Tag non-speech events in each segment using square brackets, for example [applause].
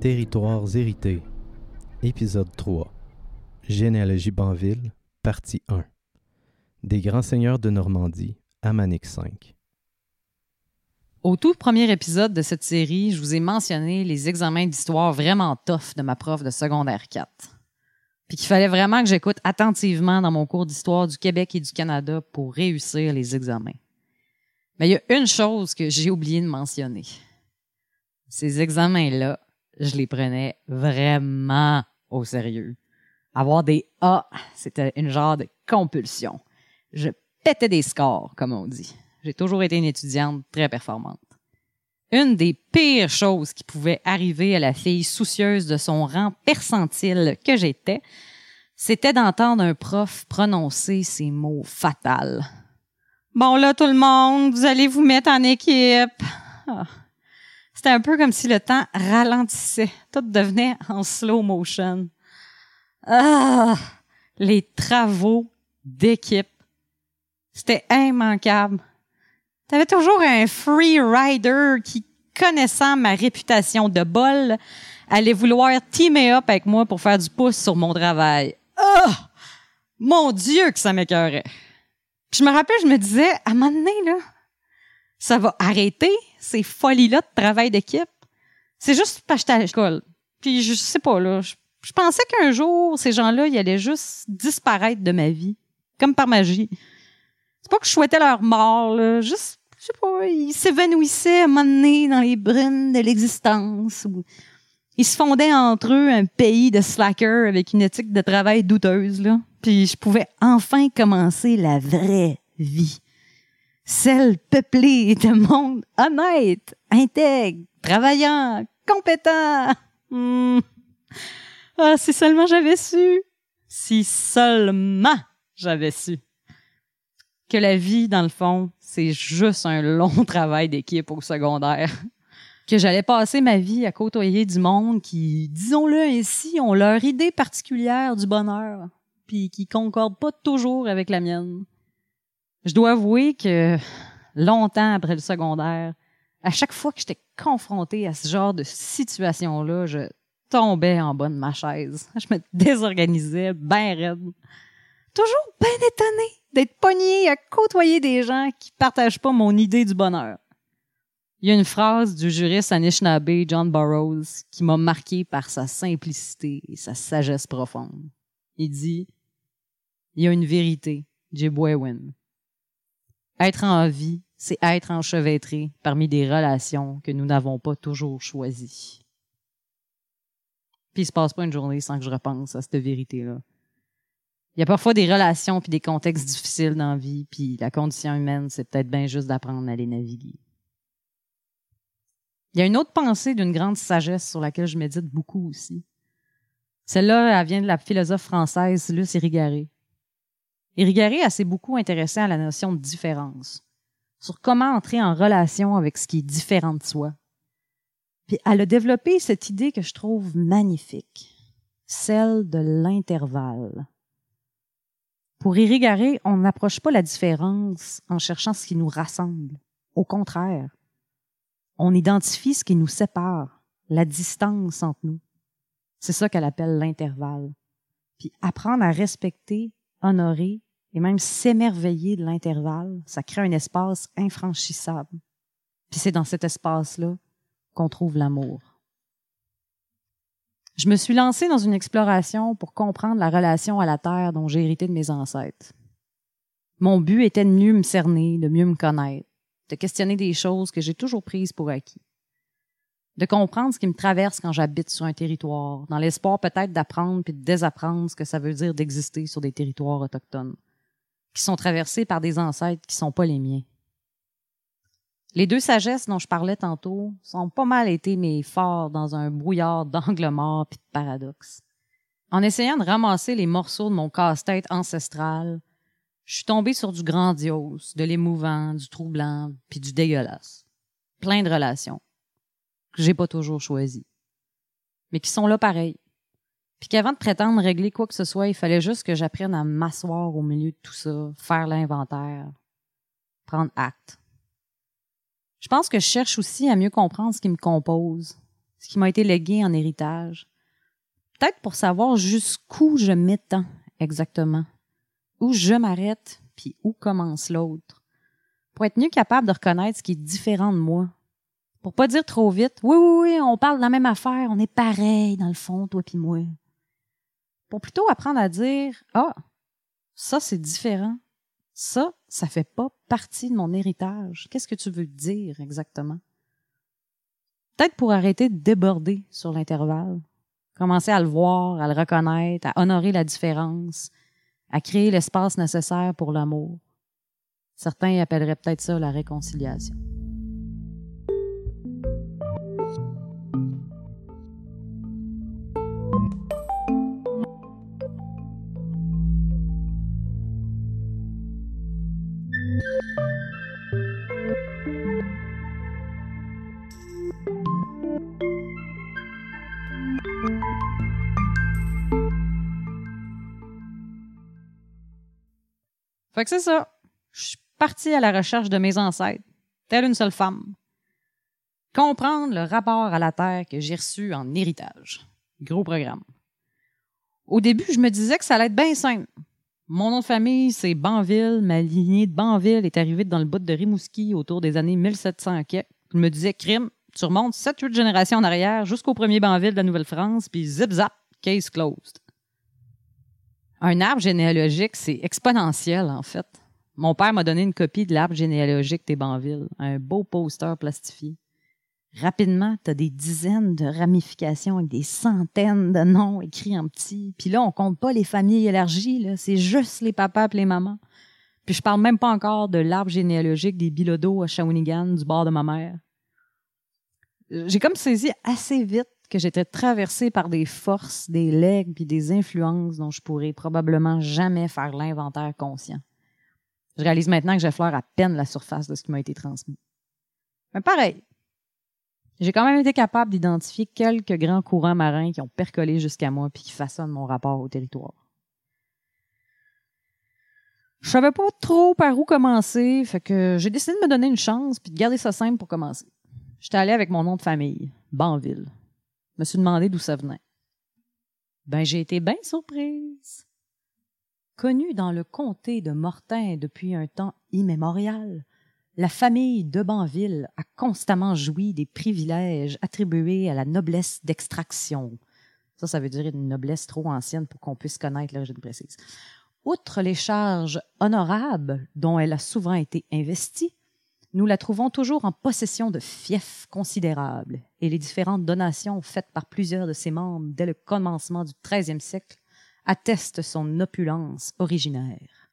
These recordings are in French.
Territoires hérités, épisode 3. Généalogie Banville, partie 1. Des grands seigneurs de Normandie, Manic 5. Au tout premier épisode de cette série, je vous ai mentionné les examens d'histoire vraiment tough de ma prof de secondaire 4. Puis qu'il fallait vraiment que j'écoute attentivement dans mon cours d'histoire du Québec et du Canada pour réussir les examens. Mais il y a une chose que j'ai oublié de mentionner. Ces examens-là, je les prenais vraiment au sérieux. Avoir des A, c'était une genre de compulsion. Je pétais des scores, comme on dit. J'ai toujours été une étudiante très performante. Une des pires choses qui pouvait arriver à la fille soucieuse de son rang percentile que j'étais, c'était d'entendre un prof prononcer ces mots fatals. Bon là, tout le monde, vous allez vous mettre en équipe. Ah. C'était un peu comme si le temps ralentissait. Tout devenait en slow motion. Ah! Les travaux d'équipe. C'était immanquable. T'avais toujours un free rider qui, connaissant ma réputation de bol, allait vouloir teamer up avec moi pour faire du pouce sur mon travail. Ah! Mon Dieu que ça m'écœurait. je me rappelle, je me disais, à un moment donné, là, ça va arrêter ces folies-là de travail d'équipe. C'est juste parce que j'étais à l'école. Puis je sais pas, là. Je, pensais qu'un jour, ces gens-là, ils allaient juste disparaître de ma vie. Comme par magie. C'est pas que je souhaitais leur mort, là. Juste, je sais pas, ils s'évanouissaient à un dans les brunes de l'existence. Ils se fondaient entre eux un pays de slackers avec une éthique de travail douteuse. Puis je pouvais enfin commencer la vraie vie celle peuplée de monde honnête, intègre, travaillant, compétent. Hmm. Ah, si seulement j'avais su. Si seulement j'avais su. Que la vie, dans le fond, c'est juste un long [laughs] travail d'équipe au secondaire. Que j'allais passer ma vie à côtoyer du monde qui, disons-le ainsi, ont leur idée particulière du bonheur, puis qui concorde pas toujours avec la mienne. Je dois avouer que longtemps après le secondaire, à chaque fois que j'étais confrontée à ce genre de situation-là, je tombais en bas de ma chaise. [laughs] Je me désorganisais, ben raide. Toujours bien étonnée d'être pognée à côtoyer des gens qui partagent pas mon idée du bonheur. Il y a une phrase du juriste Anishinaabe John Burroughs qui m'a marqué par sa simplicité et sa sagesse profonde. Il dit, il y a une vérité, Jibwewin, être en vie, c'est être enchevêtré parmi des relations que nous n'avons pas toujours choisies. Puis il se passe pas une journée sans que je repense à cette vérité-là. Il y a parfois des relations puis des contextes difficiles dans la vie, puis la condition humaine, c'est peut-être bien juste d'apprendre à les naviguer. Il y a une autre pensée d'une grande sagesse sur laquelle je médite beaucoup aussi. Celle-là, elle vient de la philosophe française Luce Irigaray. Irigaray s'est beaucoup intéressé à la notion de différence, sur comment entrer en relation avec ce qui est différent de soi. Puis elle a développé cette idée que je trouve magnifique, celle de l'intervalle. Pour Irigaray, on n'approche pas la différence en cherchant ce qui nous rassemble. Au contraire, on identifie ce qui nous sépare, la distance entre nous. C'est ça qu'elle appelle l'intervalle. Puis apprendre à respecter, honorer et même s'émerveiller de l'intervalle, ça crée un espace infranchissable. Puis c'est dans cet espace-là qu'on trouve l'amour. Je me suis lancée dans une exploration pour comprendre la relation à la terre dont j'ai hérité de mes ancêtres. Mon but était de mieux me cerner, de mieux me connaître, de questionner des choses que j'ai toujours prises pour acquis. De comprendre ce qui me traverse quand j'habite sur un territoire, dans l'espoir peut-être d'apprendre puis de désapprendre ce que ça veut dire d'exister sur des territoires autochtones qui sont traversés par des ancêtres qui sont pas les miens. Les deux sagesses dont je parlais tantôt sont pas mal été mes forts dans un brouillard d'angles morts puis de paradoxes. En essayant de ramasser les morceaux de mon casse-tête ancestral, je suis tombé sur du grandiose, de l'émouvant, du troublant, puis du dégueulasse. Plein de relations que j'ai pas toujours choisies, mais qui sont là pareil, Puis qu'avant de prétendre régler quoi que ce soit, il fallait juste que j'apprenne à m'asseoir au milieu de tout ça, faire l'inventaire, prendre acte. Je pense que je cherche aussi à mieux comprendre ce qui me compose, ce qui m'a été légué en héritage. Peut-être pour savoir jusqu'où je m'étends exactement, où je m'arrête, puis où commence l'autre. Pour être mieux capable de reconnaître ce qui est différent de moi. Pour pas dire trop vite, oui, oui, oui, on parle de la même affaire, on est pareil dans le fond, toi puis moi pour plutôt apprendre à dire ah ça c'est différent ça ça fait pas partie de mon héritage. Qu'est-ce que tu veux dire exactement? Peut-être pour arrêter de déborder sur l'intervalle commencer à le voir à le reconnaître à honorer la différence à créer l'espace nécessaire pour l'amour. Certains appelleraient peut-être ça la réconciliation Fait que c'est ça. Je suis partie à la recherche de mes ancêtres, telle une seule femme. Comprendre le rapport à la terre que j'ai reçu en héritage. Gros programme. Au début, je me disais que ça allait être bien simple. Mon nom de famille, c'est Banville. Ma lignée de Banville est arrivée dans le bout de Rimouski autour des années 1700 Je me disais, crime, tu remontes 7-8 générations en arrière jusqu'au premier Banville de la Nouvelle-France, puis zip zap, case closed. Un arbre généalogique, c'est exponentiel, en fait. Mon père m'a donné une copie de l'arbre généalogique des Banville, un beau poster plastifié. Rapidement, tu des dizaines de ramifications avec des centaines de noms écrits en petit. Puis là, on compte pas les familles élargies, c'est juste les papas et les mamans. Puis je parle même pas encore de l'arbre généalogique des Bilodeau à Shawinigan, du bord de ma mère. J'ai comme saisi assez vite que j'étais traversée par des forces, des legs puis des influences dont je pourrais probablement jamais faire l'inventaire conscient. Je réalise maintenant que j'effleure à peine la surface de ce qui m'a été transmis. Mais pareil, j'ai quand même été capable d'identifier quelques grands courants marins qui ont percolé jusqu'à moi puis qui façonnent mon rapport au territoire. Je savais pas trop par où commencer, fait que j'ai décidé de me donner une chance puis de garder ça simple pour commencer. J'étais allé avec mon nom de famille, Banville me suis demandé d'où ça venait. Ben, j'ai été bien surprise. Connue dans le comté de Mortain depuis un temps immémorial, la famille de Banville a constamment joui des privilèges attribués à la noblesse d'extraction. Ça, ça veut dire une noblesse trop ancienne pour qu'on puisse connaître l'origine précise. Outre les charges honorables dont elle a souvent été investie, nous la trouvons toujours en possession de fiefs considérables, et les différentes donations faites par plusieurs de ses membres dès le commencement du XIIIe siècle attestent son opulence originaire.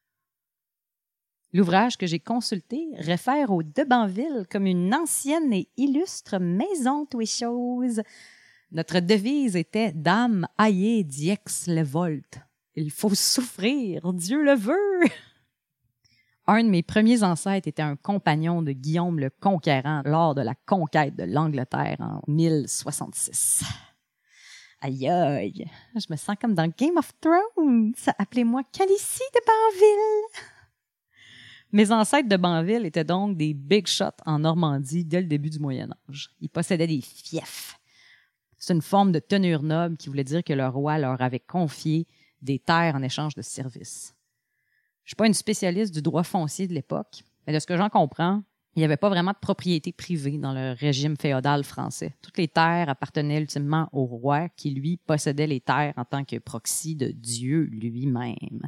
L'ouvrage que j'ai consulté réfère au Debanville comme une ancienne et illustre maison chose. Notre devise était Dame aillée diex le volte. Il faut souffrir, Dieu le veut. Un de mes premiers ancêtres était un compagnon de Guillaume le Conquérant lors de la conquête de l'Angleterre en 1066. Aïe aïe, je me sens comme dans Game of Thrones. Appelez-moi Calicie de Banville. Mes ancêtres de Banville étaient donc des big shots en Normandie dès le début du Moyen Âge. Ils possédaient des fiefs. C'est une forme de tenure noble qui voulait dire que le roi leur avait confié des terres en échange de services. Je suis pas une spécialiste du droit foncier de l'époque, mais de ce que j'en comprends, il n'y avait pas vraiment de propriété privée dans le régime féodal français. Toutes les terres appartenaient ultimement au roi qui, lui, possédait les terres en tant que proxy de Dieu lui-même.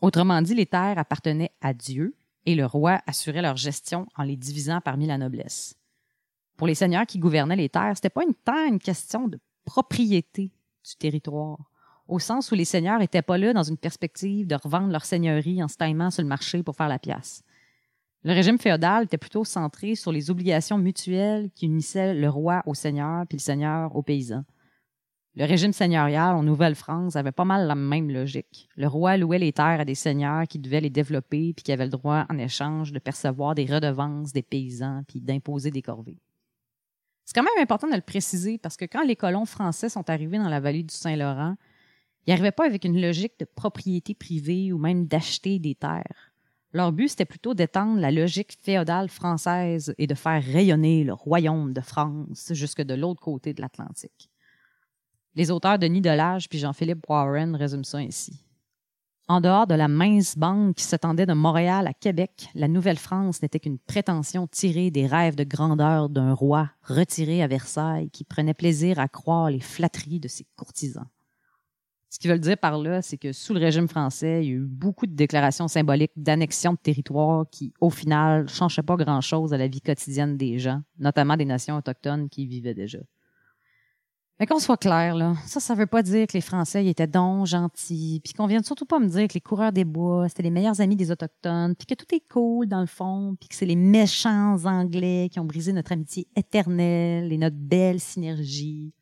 Autrement dit, les terres appartenaient à Dieu et le roi assurait leur gestion en les divisant parmi la noblesse. Pour les seigneurs qui gouvernaient les terres, c'était pas une tant une question de propriété du territoire au sens où les seigneurs n'étaient pas là dans une perspective de revendre leur seigneurie en se sur le marché pour faire la pièce. Le régime féodal était plutôt centré sur les obligations mutuelles qui unissaient le roi au seigneur puis le seigneur aux paysans. Le régime seigneurial en Nouvelle-France avait pas mal la même logique. Le roi louait les terres à des seigneurs qui devaient les développer puis qui avaient le droit en échange de percevoir des redevances des paysans puis d'imposer des corvées. C'est quand même important de le préciser parce que quand les colons français sont arrivés dans la vallée du Saint-Laurent, ils n'arrivaient pas avec une logique de propriété privée ou même d'acheter des terres. Leur but, c'était plutôt d'étendre la logique féodale française et de faire rayonner le royaume de France jusque de l'autre côté de l'Atlantique. Les auteurs Denis Delage puis Jean-Philippe Warren résument ça ainsi. En dehors de la mince bande qui s'étendait de Montréal à Québec, la Nouvelle-France n'était qu'une prétention tirée des rêves de grandeur d'un roi retiré à Versailles qui prenait plaisir à croire les flatteries de ses courtisans. Ce qu'ils veulent dire par là, c'est que sous le régime français, il y a eu beaucoup de déclarations symboliques d'annexion de territoire qui, au final, ne changeaient pas grand-chose à la vie quotidienne des gens, notamment des nations autochtones qui y vivaient déjà. Mais qu'on soit clair, là, ça, ça veut pas dire que les Français étaient dons, gentils, puis qu'on vienne surtout pas me dire que les coureurs des bois, c'était les meilleurs amis des Autochtones, puis que tout est cool dans le fond, puis que c'est les méchants Anglais qui ont brisé notre amitié éternelle et notre belle synergie.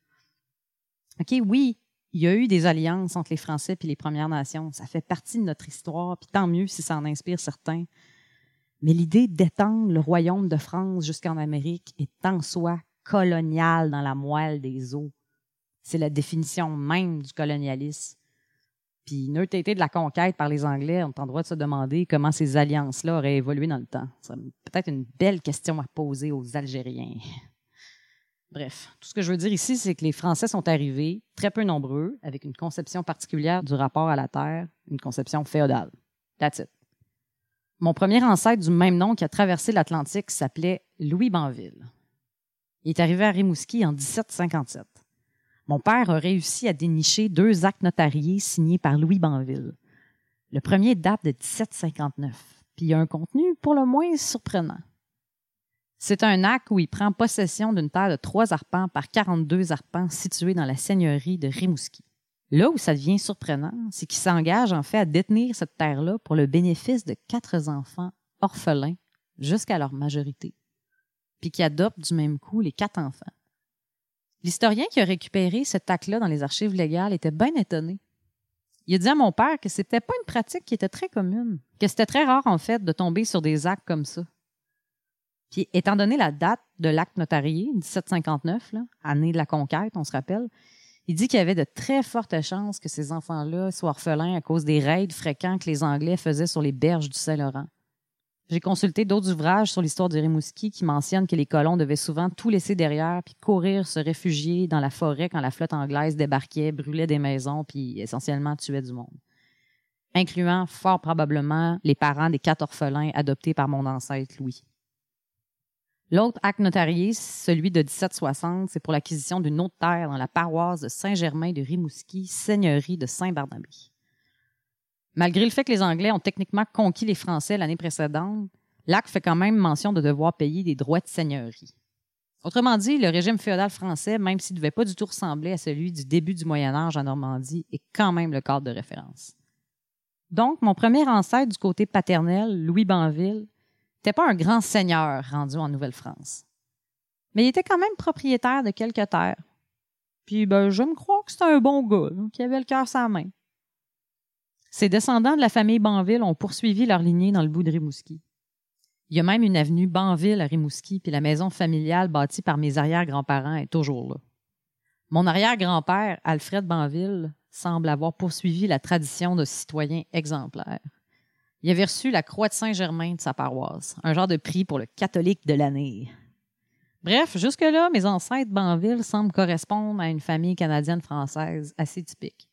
OK, oui, il y a eu des alliances entre les Français puis les Premières Nations. Ça fait partie de notre histoire, puis tant mieux si ça en inspire certains. Mais l'idée d'étendre le royaume de France jusqu'en Amérique est en soi coloniale dans la moelle des eaux. C'est la définition même du colonialisme. Puis, neutralité de la conquête par les Anglais, on a le droit de se demander comment ces alliances-là auraient évolué dans le temps. C'est peut-être une belle question à poser aux Algériens. Bref, tout ce que je veux dire ici, c'est que les Français sont arrivés, très peu nombreux, avec une conception particulière du rapport à la terre, une conception féodale. That's it. Mon premier ancêtre du même nom qui a traversé l'Atlantique s'appelait Louis Banville. Il est arrivé à Rimouski en 1757. Mon père a réussi à dénicher deux actes notariés signés par Louis Banville. Le premier date de 1759, puis a un contenu pour le moins surprenant. C'est un acte où il prend possession d'une terre de trois arpents par 42 arpents située dans la seigneurie de Rimouski. Là où ça devient surprenant, c'est qu'il s'engage en fait à détenir cette terre-là pour le bénéfice de quatre enfants orphelins jusqu'à leur majorité, puis qui adopte du même coup les quatre enfants. L'historien qui a récupéré cet acte-là dans les archives légales était bien étonné. Il a dit à mon père que c'était pas une pratique qui était très commune, que c'était très rare en fait de tomber sur des actes comme ça. Puis étant donné la date de l'acte notarié, 1759, là, année de la conquête, on se rappelle, il dit qu'il y avait de très fortes chances que ces enfants-là soient orphelins à cause des raids fréquents que les Anglais faisaient sur les berges du Saint-Laurent. J'ai consulté d'autres ouvrages sur l'histoire du Rimouski qui mentionnent que les colons devaient souvent tout laisser derrière puis courir se réfugier dans la forêt quand la flotte anglaise débarquait, brûlait des maisons puis essentiellement tuait du monde. Incluant fort probablement les parents des quatre orphelins adoptés par mon ancêtre Louis. L'autre acte notarié, celui de 1760, c'est pour l'acquisition d'une autre terre dans la paroisse de Saint-Germain de Rimouski, seigneurie de Saint-Barnabé. Malgré le fait que les Anglais ont techniquement conquis les Français l'année précédente, l'acte fait quand même mention de devoir payer des droits de seigneurie. Autrement dit, le régime féodal français, même s'il ne devait pas du tout ressembler à celui du début du Moyen Âge en Normandie, est quand même le cadre de référence. Donc, mon premier ancêtre du côté paternel, Louis Banville, n'était pas un grand seigneur rendu en Nouvelle-France. Mais il était quand même propriétaire de quelques terres. Puis, ben, je me crois que c'était un bon gars, qui avait le cœur sans main. Ses descendants de la famille Banville ont poursuivi leur lignée dans le bout de Rimouski. Il y a même une avenue Banville à Rimouski, puis la maison familiale bâtie par mes arrière-grands-parents est toujours là. Mon arrière-grand-père, Alfred Banville, semble avoir poursuivi la tradition de citoyen exemplaire. Il avait reçu la Croix de Saint-Germain de sa paroisse, un genre de prix pour le catholique de l'année. Bref, jusque-là, mes ancêtres Banville semblent correspondre à une famille canadienne-française assez typique.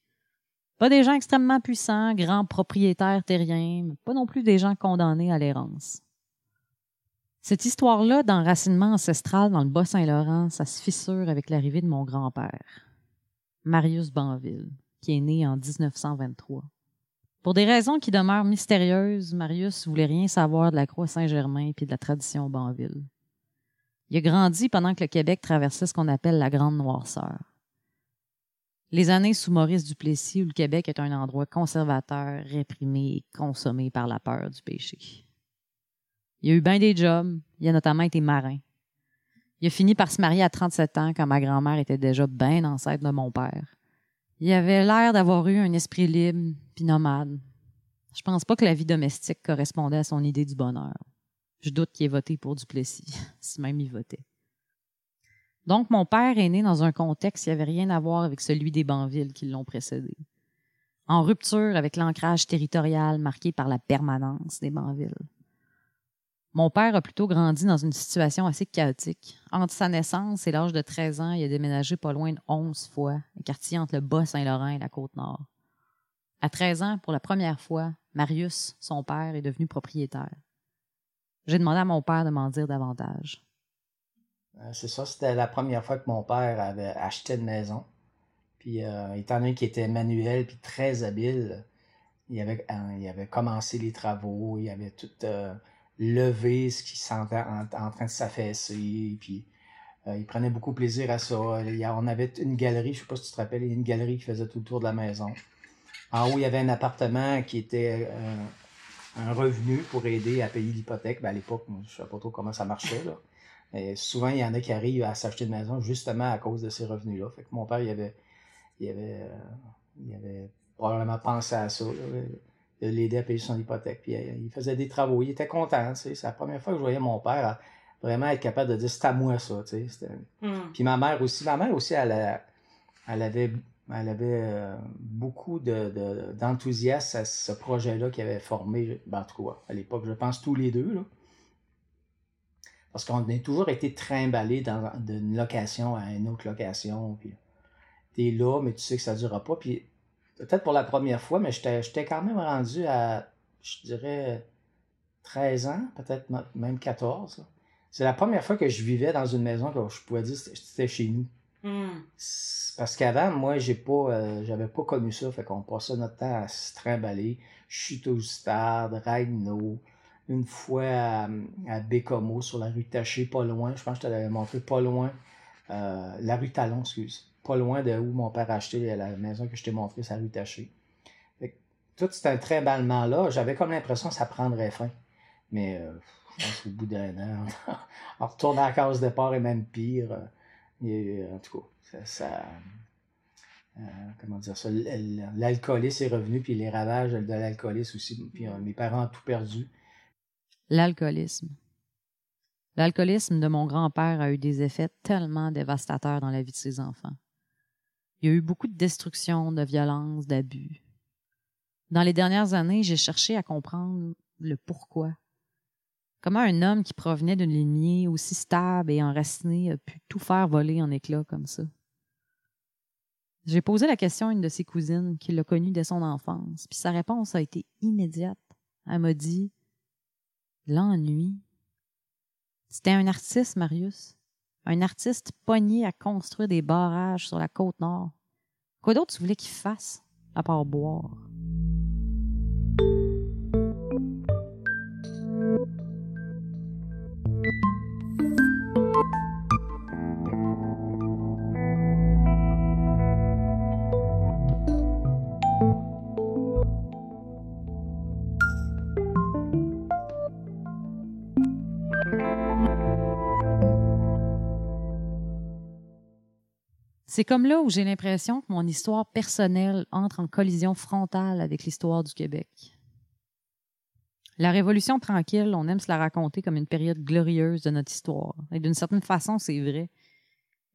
Pas des gens extrêmement puissants, grands propriétaires terriens, pas non plus des gens condamnés à l'errance. Cette histoire-là d'enracinement ancestral dans le Bas-Saint-Laurent, ça se fissure avec l'arrivée de mon grand-père, Marius Banville, qui est né en 1923. Pour des raisons qui demeurent mystérieuses, Marius voulait rien savoir de la Croix Saint-Germain puis de la tradition Banville. Il a grandi pendant que le Québec traversait ce qu'on appelle la Grande Noirceur. Les années sous Maurice Duplessis où le Québec est un endroit conservateur, réprimé et consommé par la peur du péché. Il a eu bien des jobs. Il a notamment été marin. Il a fini par se marier à 37 ans quand ma grand-mère était déjà bien ancêtre de mon père. Il avait l'air d'avoir eu un esprit libre puis nomade. Je pense pas que la vie domestique correspondait à son idée du bonheur. Je doute qu'il ait voté pour Duplessis, [laughs] si même il votait. Donc, mon père est né dans un contexte qui n'avait rien à voir avec celui des Banvilles qui l'ont précédé. En rupture avec l'ancrage territorial marqué par la permanence des Banvilles. Mon père a plutôt grandi dans une situation assez chaotique. Entre sa naissance et l'âge de 13 ans, il a déménagé pas loin de 11 fois, un quartier entre le Bas-Saint-Laurent et la Côte-Nord. À 13 ans, pour la première fois, Marius, son père, est devenu propriétaire. J'ai demandé à mon père de m'en dire davantage. Euh, c'est ça, c'était la première fois que mon père avait acheté une maison. Puis, euh, étant donné qu'il était manuel puis très habile, il avait, euh, il avait commencé les travaux, il avait tout levé ce qui sentait en, train de s'affaisser. Puis, il prenait beaucoup plaisir à ça. on avait une galerie, je sais pas si tu te rappelles, il y a une galerie qui faisait tout le tour de la maison. En haut, il y avait un appartement qui était un revenu pour aider à payer l'hypothèque. Ben, à l'époque, je ne sais pas trop comment ça marchait. Là. Souvent, il y en a qui arrivent à s'acheter une maison justement à cause de ces revenus-là. Fait que mon père, il avait, il avait, euh, il avait probablement pensé à ça, de l'aider à payer son hypothèque. Puis euh, il faisait des travaux. Il était content. C'est la première fois que je voyais mon père vraiment être capable de dire c'est à moi ça. Hmm. Puis ma mère aussi. Ma mère aussi, elle, elle avait elle avait euh, beaucoup d'enthousiasme à ce projet-là qui avait formé, ben, en tout cas, à l'époque, je pense tous les deux. Là. Parce qu'on a toujours été trimballés d'une location à une autre location. Puis t'es là, mais tu sais que ça ne durera pas. Puis peut-être pour la première fois, mais j'étais quand même rendu à, je dirais, 13 ans, peut-être même 14. C'est la première fois que je vivais dans une maison que je pouvais dire que c'était chez nous. Hmm. Parce qu'avant, moi, j'ai pas, euh, j'avais pas connu ça. Fait qu'on passait notre temps à se trimballer. Chute au stade, Rhino, une fois à, à Bécomo, sur la rue Taché, pas loin. Je pense que je t'avais montré pas loin. Euh, la rue Talon, excuse. Pas loin de où mon père a acheté la maison que je t'ai montré, c'est la rue Taché. tout un trimballement-là, j'avais comme l'impression que ça prendrait fin. Mais euh, je pense bout d'un an, [laughs] on retourne à la case départ et même pire. Euh, en tout cas, ça, comment dire ça, l'alcoolisme est revenu, puis les ravages de l'alcoolisme aussi. Puis mes parents ont tout perdu. L'alcoolisme. L'alcoolisme de mon grand-père a eu des effets tellement dévastateurs dans la vie de ses enfants. Il y a eu beaucoup de destruction, de violence, d'abus. Dans les dernières années, j'ai cherché à comprendre le pourquoi. Comment un homme qui provenait d'une lignée aussi stable et enracinée a pu tout faire voler en éclats comme ça? J'ai posé la question à une de ses cousines qui l'a connu dès son enfance, puis sa réponse a été immédiate. Elle m'a dit L'ennui. C'était un artiste, Marius. Un artiste pogné à construire des barrages sur la côte nord. Quoi d'autre tu voulais qu'il fasse, à part boire? C'est comme là où j'ai l'impression que mon histoire personnelle entre en collision frontale avec l'histoire du Québec. La Révolution tranquille, on aime se la raconter comme une période glorieuse de notre histoire. Et d'une certaine façon, c'est vrai.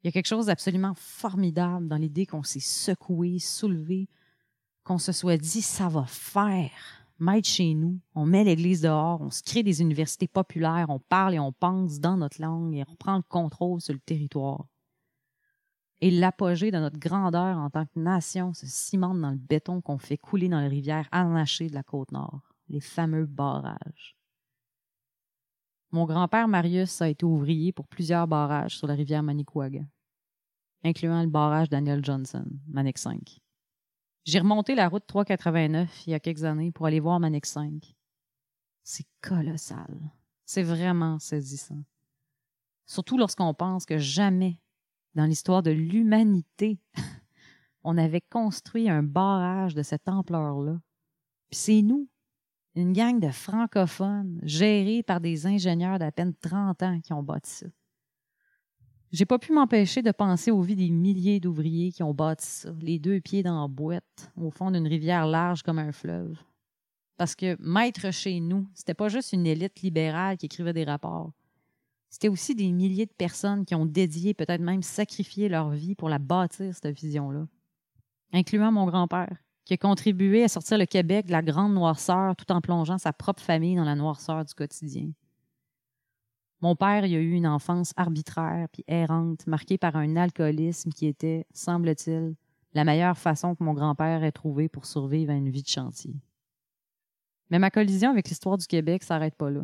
Il y a quelque chose d'absolument formidable dans l'idée qu'on s'est secoué, soulevé, qu'on se soit dit ça va faire, mettre chez nous, on met l'église dehors, on se crée des universités populaires, on parle et on pense dans notre langue et on prend le contrôle sur le territoire et l'apogée de notre grandeur en tant que nation se cimente dans le béton qu'on fait couler dans les rivières harnachées de la côte nord, les fameux barrages. Mon grand-père Marius a été ouvrier pour plusieurs barrages sur la rivière Manicouaga, incluant le barrage Daniel Johnson, Manic 5. J'ai remonté la route 389 il y a quelques années pour aller voir Manic 5. C'est colossal. C'est vraiment saisissant. Surtout lorsqu'on pense que jamais dans l'histoire de l'humanité, [laughs] on avait construit un barrage de cette ampleur-là. Puis c'est nous, une gang de francophones gérés par des ingénieurs d'à peine 30 ans qui ont bâti ça. J'ai pas pu m'empêcher de penser aux vies des milliers d'ouvriers qui ont bâti ça, les deux pieds dans la boîte, au fond d'une rivière large comme un fleuve. Parce que maître chez nous, c'était pas juste une élite libérale qui écrivait des rapports. C'était aussi des milliers de personnes qui ont dédié, peut-être même sacrifié leur vie pour la bâtir, cette vision-là. Incluant mon grand-père, qui a contribué à sortir le Québec de la grande noirceur tout en plongeant sa propre famille dans la noirceur du quotidien. Mon père il a eu une enfance arbitraire puis errante, marquée par un alcoolisme qui était, semble-t-il, la meilleure façon que mon grand-père ait trouvé pour survivre à une vie de chantier. Mais ma collision avec l'histoire du Québec s'arrête pas là.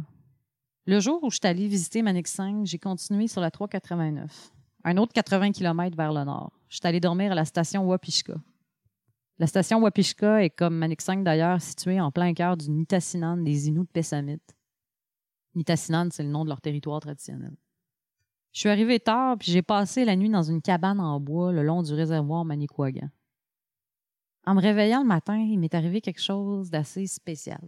Le jour où je suis allée visiter Manic 5, j'ai continué sur la 389, un autre 80 km vers le nord. Je suis allée dormir à la station Wapishka. La station Wapishka est, comme Manic 5 d'ailleurs, située en plein cœur du Nitassinan des Inuits de Pessamit. Nitassinan, c'est le nom de leur territoire traditionnel. Je suis arrivé tard, puis j'ai passé la nuit dans une cabane en bois le long du réservoir Manicouagan. En me réveillant le matin, il m'est arrivé quelque chose d'assez spécial.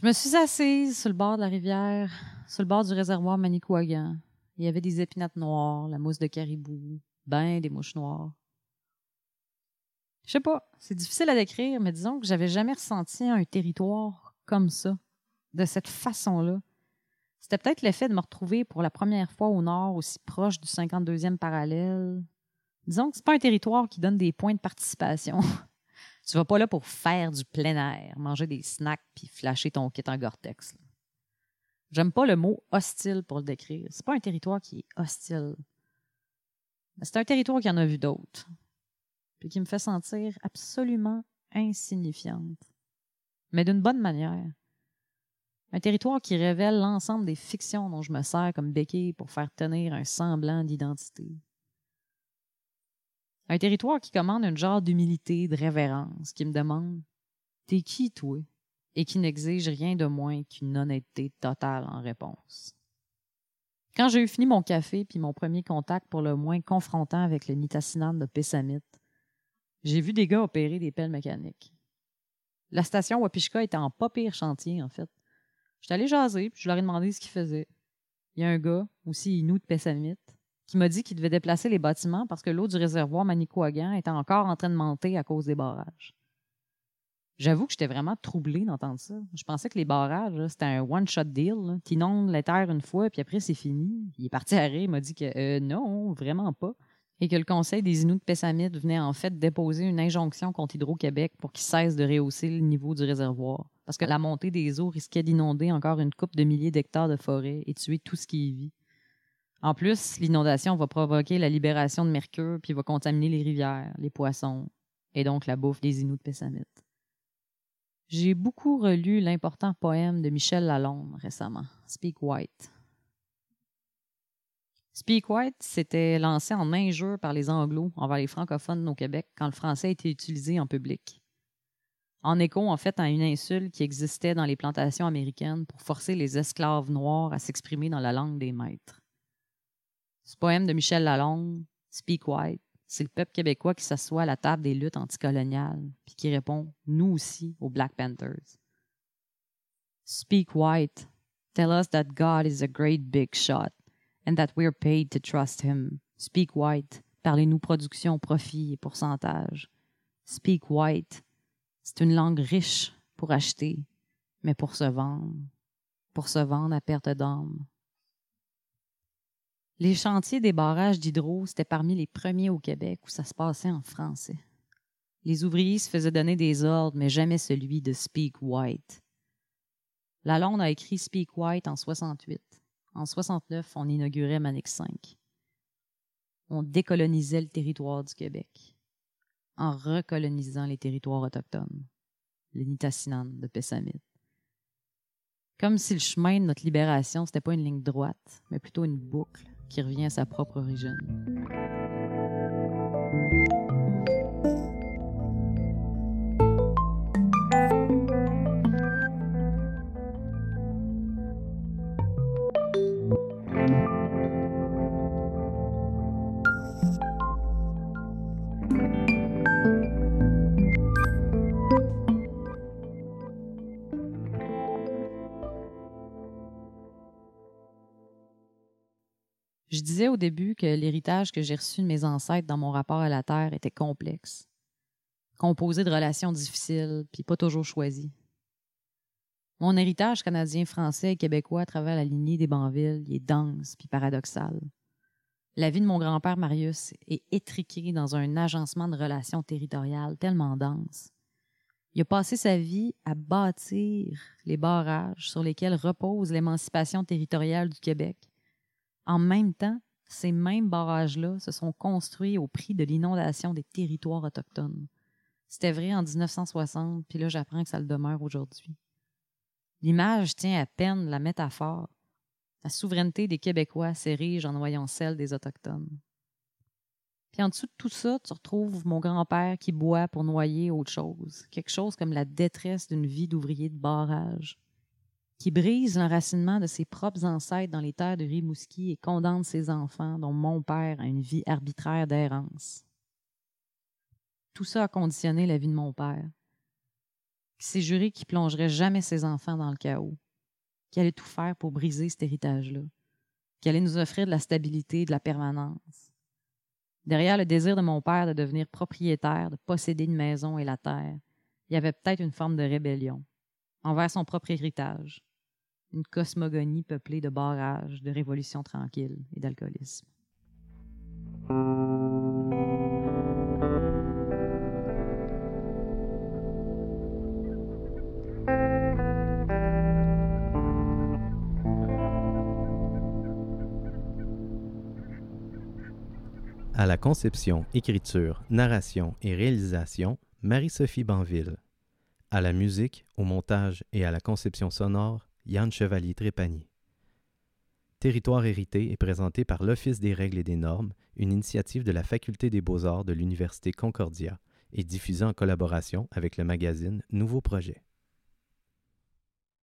Je me suis assise sur le bord de la rivière, sur le bord du réservoir Manicouagan. Il y avait des épinettes noires, la mousse de caribou, ben des mouches noires. Je sais pas, c'est difficile à décrire, mais disons que j'avais jamais ressenti un territoire comme ça, de cette façon-là. C'était peut-être l'effet de me retrouver pour la première fois au nord, aussi proche du 52e parallèle. Disons que c'est pas un territoire qui donne des points de participation. [laughs] tu vas pas là pour faire du plein air, manger des snacks puis flasher ton kit en Gore-Tex. J'aime pas le mot hostile pour le décrire. C'est pas un territoire qui est hostile. C'est un territoire qui en a vu d'autres. Puis qui me fait sentir absolument insignifiante. Mais d'une bonne manière. Un territoire qui révèle l'ensemble des fictions dont je me sers comme béquille pour faire tenir un semblant d'identité. Un territoire qui commande un genre d'humilité, de révérence, qui me demande T'es qui, toi? et qui n'exige rien de moins qu'une honnêteté totale en réponse. Quand j'ai eu fini mon café puis mon premier contact pour le moins confrontant avec le nitassinan de Pessamit, j'ai vu des gars opérer des pelles mécaniques. La station Wapishka était en pas pire chantier, en fait. J'étais allé jaser, puis je leur ai demandé ce qu'ils faisaient. Il y a un gars, aussi Inou de Pessamit, qui m'a dit qu'il devait déplacer les bâtiments parce que l'eau du réservoir Manicouagan était encore en train de monter à cause des barrages. J'avoue que j'étais vraiment troublée d'entendre ça. Je pensais que les barrages, c'était un one-shot deal. Tu inondes la terre une fois, puis après, c'est fini. Il est parti à rire, il m'a dit que euh, non, vraiment pas. Et que le Conseil des Inuits de Pessamit venait en fait déposer une injonction contre Hydro-Québec pour qu'il cesse de rehausser le niveau du réservoir. Parce que la montée des eaux risquait d'inonder encore une coupe de milliers d'hectares de forêt et tuer tout ce qui y vit. En plus, l'inondation va provoquer la libération de mercure puis va contaminer les rivières, les poissons et donc la bouffe des Inuits de Pessamit. J'ai beaucoup relu l'important poème de Michel Lalonde récemment, Speak White. Speak White s'était lancé en injure par les Anglos envers les francophones au Québec quand le français était utilisé en public. En écho, en fait, à une insulte qui existait dans les plantations américaines pour forcer les esclaves noirs à s'exprimer dans la langue des maîtres. Ce poème de Michel Lalonde, Speak White, c'est le peuple québécois qui s'assoit à la table des luttes anticoloniales puis qui répond, nous aussi, aux Black Panthers. Speak white. Tell us that God is a great big shot and that we're paid to trust him. Speak white. Parlez-nous production, profit et pourcentage. Speak white. C'est une langue riche pour acheter, mais pour se vendre. Pour se vendre à perte d'âme. Les chantiers des barrages d'hydro, c'était parmi les premiers au Québec où ça se passait en français. Les ouvriers se faisaient donner des ordres, mais jamais celui de Speak White. Lalonde a écrit Speak White en 68. En 69, on inaugurait Manix 5. On décolonisait le territoire du Québec en recolonisant les territoires autochtones, les Nitassinan de Pessamit. Comme si le chemin de notre libération, c'était pas une ligne droite, mais plutôt une boucle qui revient à sa propre origine. Disais au début que l'héritage que j'ai reçu de mes ancêtres dans mon rapport à la Terre était complexe, composé de relations difficiles, puis pas toujours choisies. Mon héritage canadien-français et québécois à travers la lignée des Banville il est dense puis paradoxal. La vie de mon grand-père Marius est étriquée dans un agencement de relations territoriales tellement dense. Il a passé sa vie à bâtir les barrages sur lesquels repose l'émancipation territoriale du Québec. En même temps, ces mêmes barrages-là se sont construits au prix de l'inondation des territoires autochtones. C'était vrai en 1960, puis là j'apprends que ça le demeure aujourd'hui. L'image tient à peine la métaphore. La souveraineté des Québécois s'érige en noyant celle des Autochtones. Puis en dessous de tout ça, tu retrouves mon grand-père qui boit pour noyer autre chose, quelque chose comme la détresse d'une vie d'ouvrier de barrage, qui brise l'enracinement de ses propres ancêtres dans les terres de Rimouski et condamne ses enfants, dont mon père, à une vie arbitraire d'errance. Tout ça a conditionné la vie de mon père qui s'est juré qu'il plongerait jamais ses enfants dans le chaos, qu'il allait tout faire pour briser cet héritage-là, qu'il allait nous offrir de la stabilité, de la permanence. Derrière le désir de mon père de devenir propriétaire, de posséder une maison et la terre, il y avait peut-être une forme de rébellion envers son propre héritage, une cosmogonie peuplée de barrages, de révolutions tranquilles et d'alcoolisme. À la conception, écriture, narration et réalisation, Marie-Sophie Banville. À la musique, au montage et à la conception sonore, Yann Chevalier-Trépanier. Territoire hérité est présenté par l'Office des règles et des normes, une initiative de la Faculté des beaux-arts de l'Université Concordia et diffusé en collaboration avec le magazine Nouveau Projet.